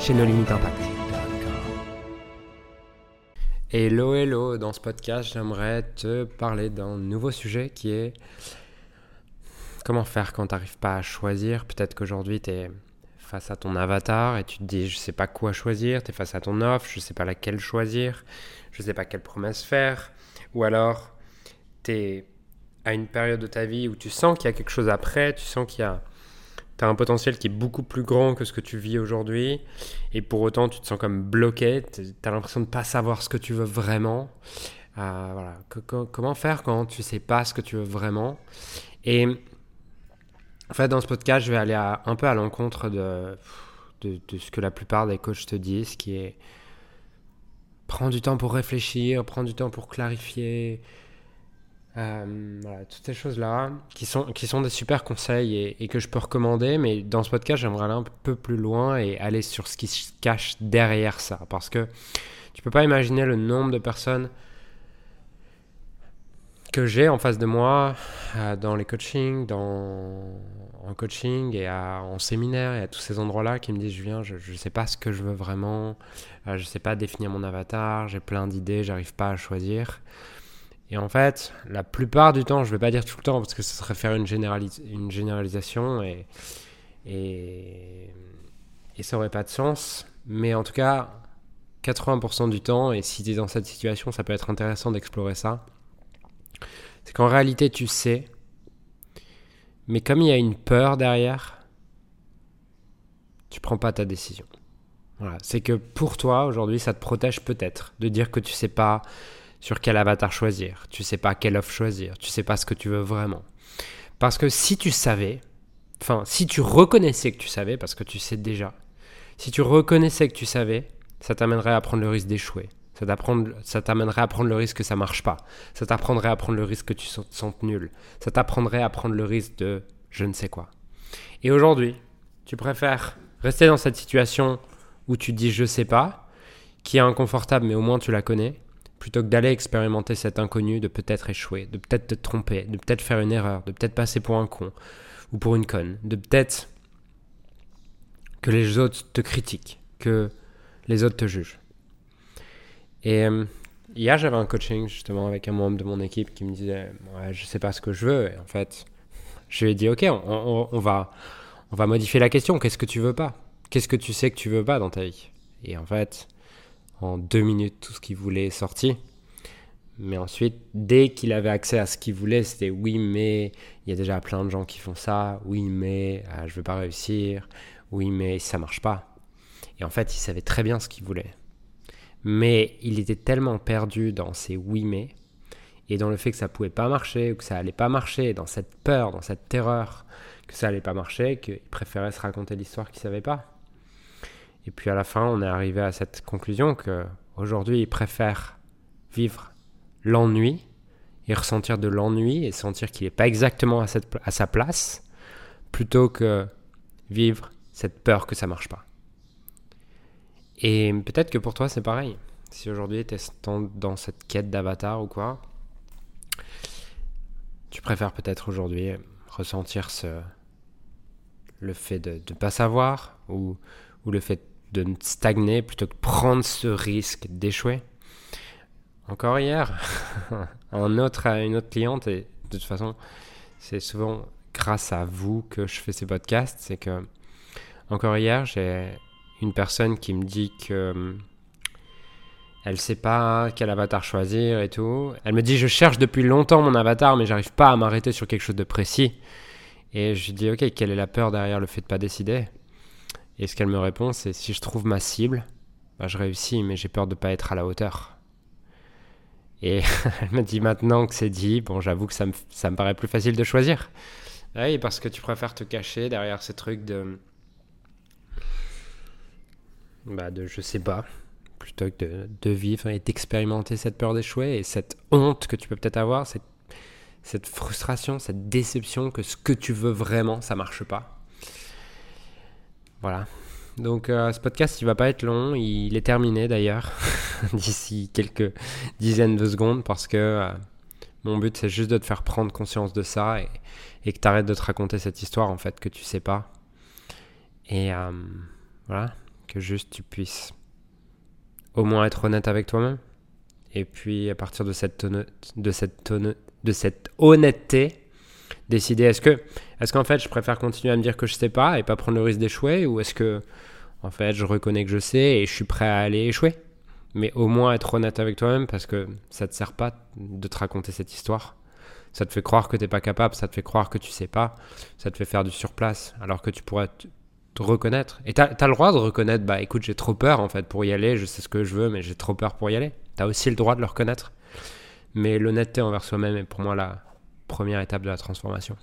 chez limites impact. Hello, hello, dans ce podcast, j'aimerais te parler d'un nouveau sujet qui est comment faire quand tu n'arrives pas à choisir. Peut-être qu'aujourd'hui, tu es face à ton avatar et tu te dis, je sais pas quoi choisir, tu es face à ton offre, je sais pas laquelle choisir, je sais pas quelle promesse faire. Ou alors, tu es à une période de ta vie où tu sens qu'il y a quelque chose après, tu sens qu'il y a tu as un potentiel qui est beaucoup plus grand que ce que tu vis aujourd'hui, et pour autant tu te sens comme bloqué, tu as l'impression de ne pas savoir ce que tu veux vraiment. Euh, voilà. comment faire quand tu sais pas ce que tu veux vraiment? Et en fait, dans ce podcast, je vais aller un peu à l'encontre de, de, de, ce que la plupart des coachs te disent, qui est prends du temps pour réfléchir, prends du temps pour clarifier, euh, voilà, toutes ces choses-là qui sont, qui sont des super conseils et, que je peux recommander, mais dans ce podcast, j'aimerais aller un peu plus loin et aller sur ce qui se cache derrière ça. Parce que tu peux pas imaginer le nombre de personnes que j'ai en face de moi euh, dans les coachings, en coaching et en séminaire et à tous ces endroits-là qui me disent Julien, je ne sais pas ce que je veux vraiment, euh, je ne sais pas définir mon avatar, j'ai plein d'idées, j'arrive pas à choisir. Et en fait, la plupart du temps, je ne vais pas dire tout le temps parce que ce serait faire une, généralisation et, ça n'aurait pas de sens. Mais en tout cas, 80% du temps, et si tu es dans cette situation, ça peut être intéressant d'explorer ça, c'est qu'en réalité, tu sais, mais comme il y a une peur derrière, tu prends pas ta décision. Voilà. C'est que pour toi, aujourd'hui, ça te protège peut-être de dire que tu sais pas sur quel avatar choisir, tu sais pas quelle offre choisir, tu sais pas ce que tu veux vraiment. Parce que si tu savais, enfin, si tu reconnaissais que tu savais, parce que tu sais déjà, si tu reconnaissais que tu savais, ça t'amènerait à prendre le risque d'échouer. Ça t'amènerait à prendre le risque que ça marche pas. Ça t'apprendrait à prendre le risque que tu te sentes nul. Ça t'apprendrait à prendre le risque de je ne sais quoi. Et aujourd'hui, tu préfères rester dans cette situation où tu dis je sais pas, qui est inconfortable mais au moins tu la connais, plutôt que d'aller expérimenter cet inconnu, de peut-être échouer, de peut-être te tromper, de peut-être faire une erreur, de peut-être passer pour un con ou pour une conne, de peut-être que les autres te critiquent, que les autres te jugent. Et euh, hier, j'avais un coaching justement avec un membre de mon équipe qui me disait ouais, Je sais pas ce que je veux. Et en fait, je lui ai dit Ok, on, on va, on va modifier la question. Qu'est-ce que tu veux pas? Qu'est-ce que tu sais que tu veux pas dans ta vie? Et en fait, en deux minutes tout ce qu'il voulait est sorti. Mais ensuite, dès qu'il avait accès à ce qu'il voulait, c'était oui, mais il y a déjà plein de gens qui font ça. Oui, mais je euh, je veux pas réussir. Oui, mais ça marche pas. Et en fait, il savait très bien ce qu'il voulait. Mais il était tellement perdu dans ses oui, mais et dans le fait que ça pouvait pas marcher ou que ça allait pas marcher, dans cette peur, dans cette terreur que ça allait pas marcher, qu'il préférait se raconter l'histoire qu'il savait pas. Et puis à la fin, on est arrivé à cette conclusion que aujourd'hui, il préfère vivre l'ennui et ressentir de l'ennui et sentir qu'il n'est pas exactement à, cette, à sa place, plutôt que vivre cette peur que ça marche pas. Et peut-être que pour toi, c'est pareil. Si aujourd'hui tu es dans cette quête d'avatar ou quoi, tu préfères peut-être aujourd'hui ressentir ce, le fait de ne pas savoir ou, ou le fait de stagner plutôt que prendre ce risque d'échouer. Encore hier, un autre, une autre cliente, et de toute façon, c'est souvent grâce à vous que je fais ces podcasts, c'est que encore hier, j'ai une personne qui me dit que hum, elle sait pas quel avatar choisir et tout. Elle me dit je cherche depuis longtemps mon avatar mais j'arrive pas à m'arrêter sur quelque chose de précis. Et je dis ok quelle est la peur derrière le fait de pas décider? Et ce qu'elle me répond, c'est si je trouve ma cible, bah, je réussis, mais j'ai peur de ne pas être à la hauteur. Et elle me dit maintenant que c'est dit, bon, j'avoue que ça me, paraît plus facile de choisir. Oui, parce que tu préfères te cacher derrière ces trucs de. bah de je sais pas, plutôt que de, vivre et d'expérimenter cette peur d'échouer et cette honte que tu peux peut-être avoir, cette, cette frustration, cette déception que ce que tu veux vraiment, ça marche pas. Voilà. Donc euh, ce podcast, il va pas être long, il est terminé d'ailleurs d'ici quelques dizaines de secondes parce que euh, mon but c'est juste de te faire prendre conscience de ça et, que tu arrêtes de te raconter cette histoire en fait que tu sais pas. Et euh, voilà, que juste tu puisses au moins être honnête avec toi-même. Et puis à partir de cette, de cette, de cette honnêteté, décider est-ce que est-ce qu'en fait je préfère continuer à me dire que je sais pas et pas prendre le risque d'échouer ou est-ce que en fait je reconnais que je sais et je suis prêt à aller échouer? Mais au moins être honnête avec toi-même parce que ça te sert pas de te raconter cette histoire ça te fait croire que t'es pas capable ça te fait croire que tu sais pas ça te fait faire du surplace alors que tu pourrais te reconnaître. Et tu as, le droit de reconnaître, bah écoute, j'ai trop peur en fait pour y aller, je sais ce que je veux, mais j'ai trop peur pour y aller. Tu as aussi le droit de le reconnaître. Mais l'honnêteté envers soi-même est pour moi la première étape de la transformation.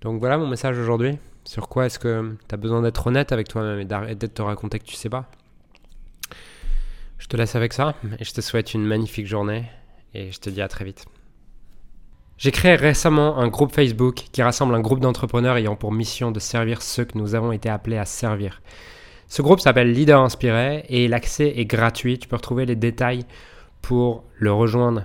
Donc voilà mon message aujourd'hui. Sur quoi est-ce que tu as besoin d'être honnête avec toi-même et d'arrêter de te raconter que tu sais pas? Je te laisse avec ça et je te souhaite une magnifique journée et je te dis à très vite. J'ai créé récemment un groupe Facebook qui rassemble un groupe d'entrepreneurs ayant pour mission de servir ceux que nous avons été appelés à servir. Ce groupe s'appelle Leader Inspiré et l'accès est gratuit. Tu peux retrouver les détails pour le rejoindre